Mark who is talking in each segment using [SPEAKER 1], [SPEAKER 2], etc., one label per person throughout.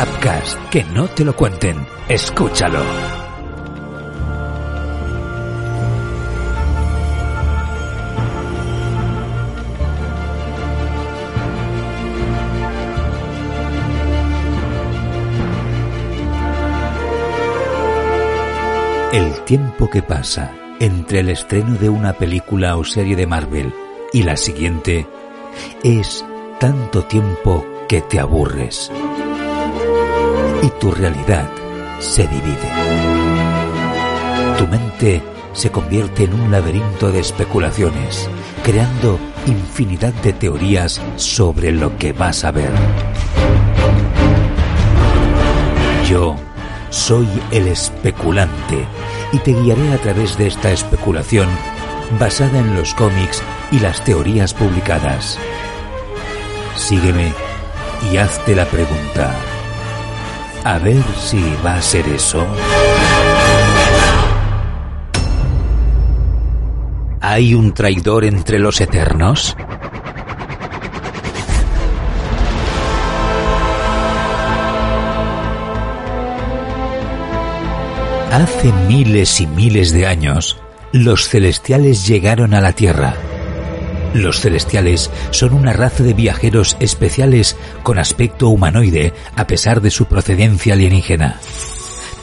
[SPEAKER 1] Upcast, que no te lo cuenten. Escúchalo. El tiempo que pasa entre el estreno de una película o serie de Marvel y la siguiente es tanto tiempo que te aburres y tu realidad se divide. Tu mente se convierte en un laberinto de especulaciones, creando infinidad de teorías sobre lo que vas a ver. Yo soy el especulante y te guiaré a través de esta especulación basada en los cómics y las teorías publicadas. Sígueme y hazte la pregunta. A ver si va a ser eso. ¿Hay un traidor entre los eternos? Hace miles y miles de años, los celestiales llegaron a la Tierra. Los celestiales son una raza de viajeros especiales con aspecto humanoide a pesar de su procedencia alienígena.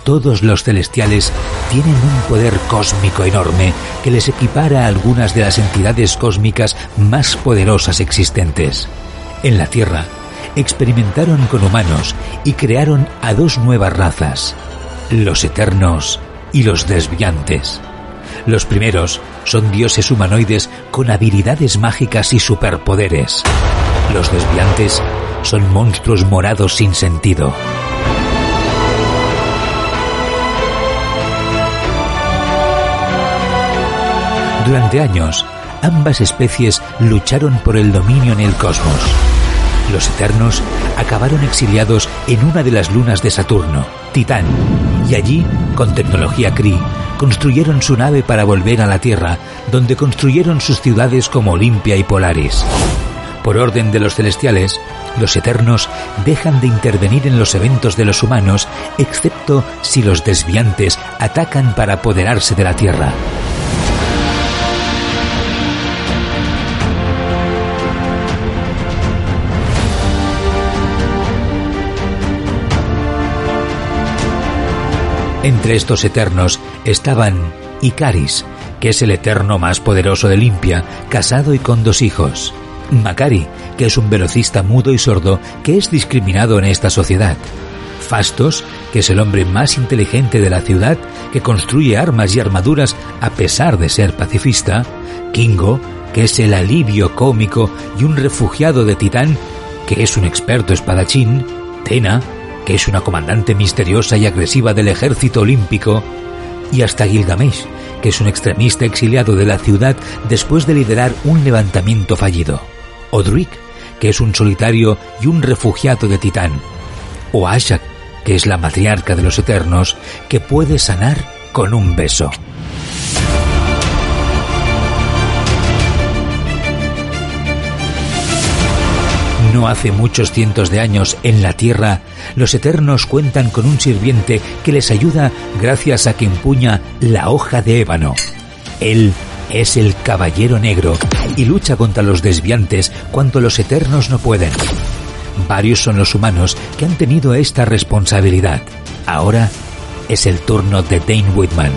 [SPEAKER 1] Todos los celestiales tienen un poder cósmico enorme que les equipara a algunas de las entidades cósmicas más poderosas existentes. En la Tierra, experimentaron con humanos y crearon a dos nuevas razas, los eternos y los desviantes. Los primeros son dioses humanoides con habilidades mágicas y superpoderes. Los desviantes son monstruos morados sin sentido. Durante años, ambas especies lucharon por el dominio en el cosmos. Los Eternos acabaron exiliados en una de las lunas de Saturno, Titán, y allí, con tecnología Kree, construyeron su nave para volver a la Tierra, donde construyeron sus ciudades como Olimpia y Polaris. Por orden de los celestiales, los eternos dejan de intervenir en los eventos de los humanos, excepto si los desviantes atacan para apoderarse de la Tierra. Entre estos eternos estaban Icaris, que es el eterno más poderoso de Limpia, casado y con dos hijos. Macari, que es un velocista mudo y sordo que es discriminado en esta sociedad. Fastos, que es el hombre más inteligente de la ciudad, que construye armas y armaduras a pesar de ser pacifista. Kingo, que es el alivio cómico y un refugiado de Titán, que es un experto espadachín. Tena, que es una comandante misteriosa y agresiva del ejército olímpico, y hasta Gilgamesh, que es un extremista exiliado de la ciudad después de liderar un levantamiento fallido, o que es un solitario y un refugiado de Titán, o Ashak, que es la matriarca de los eternos, que puede sanar con un beso. No hace muchos cientos de años en la Tierra, los Eternos cuentan con un sirviente que les ayuda gracias a que empuña la hoja de ébano. Él es el Caballero Negro y lucha contra los desviantes cuando los Eternos no pueden. Varios son los humanos que han tenido esta responsabilidad. Ahora es el turno de Dane Whitman.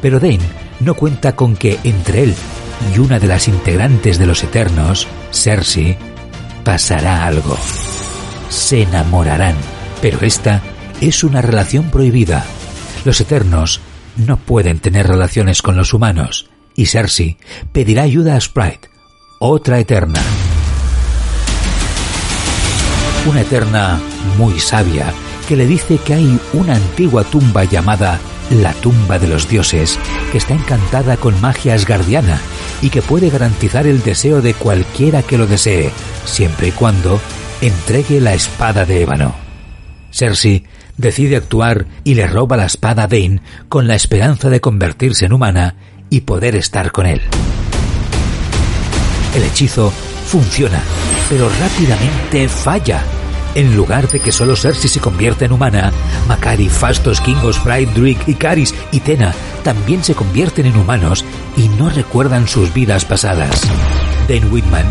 [SPEAKER 1] Pero Dane no cuenta con que entre él y una de las integrantes de los Eternos, Cersei, pasará algo. Se enamorarán, pero esta es una relación prohibida. Los Eternos no pueden tener relaciones con los humanos y Cersei pedirá ayuda a Sprite, otra Eterna. Una Eterna muy sabia que le dice que hay una antigua tumba llamada la tumba de los dioses, que está encantada con magia asgardiana y que puede garantizar el deseo de cualquiera que lo desee, siempre y cuando entregue la espada de ébano. Cersei decide actuar y le roba la espada a Dane con la esperanza de convertirse en humana y poder estar con él. El hechizo funciona, pero rápidamente falla. En lugar de que solo Cersei se convierta en humana, Makari, Fastos, Kingo, Sprite, Druid, Icaris y Tena también se convierten en humanos y no recuerdan sus vidas pasadas. Dan Whitman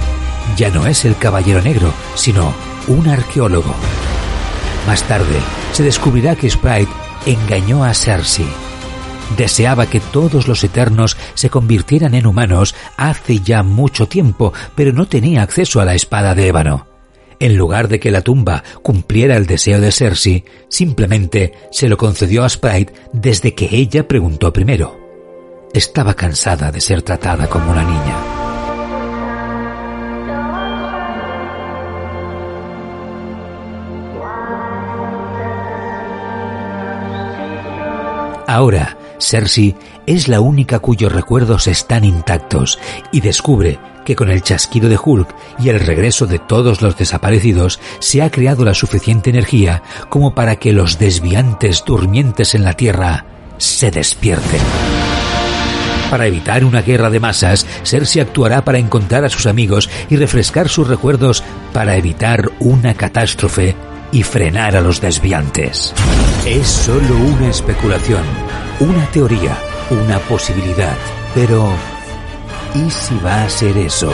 [SPEAKER 1] ya no es el Caballero Negro, sino un arqueólogo. Más tarde, se descubrirá que Sprite engañó a Cersei. Deseaba que todos los eternos se convirtieran en humanos hace ya mucho tiempo, pero no tenía acceso a la espada de ébano. En lugar de que la tumba cumpliera el deseo de Cersei, simplemente se lo concedió a Sprite desde que ella preguntó primero. Estaba cansada de ser tratada como una niña. Ahora, Cersei es la única cuyos recuerdos están intactos y descubre con el chasquido de Hulk y el regreso de todos los desaparecidos se ha creado la suficiente energía como para que los desviantes durmientes en la Tierra se despierten. Para evitar una guerra de masas, Cersei actuará para encontrar a sus amigos y refrescar sus recuerdos para evitar una catástrofe y frenar a los desviantes. Es solo una especulación, una teoría, una posibilidad. Pero, ¿y si va a ser eso?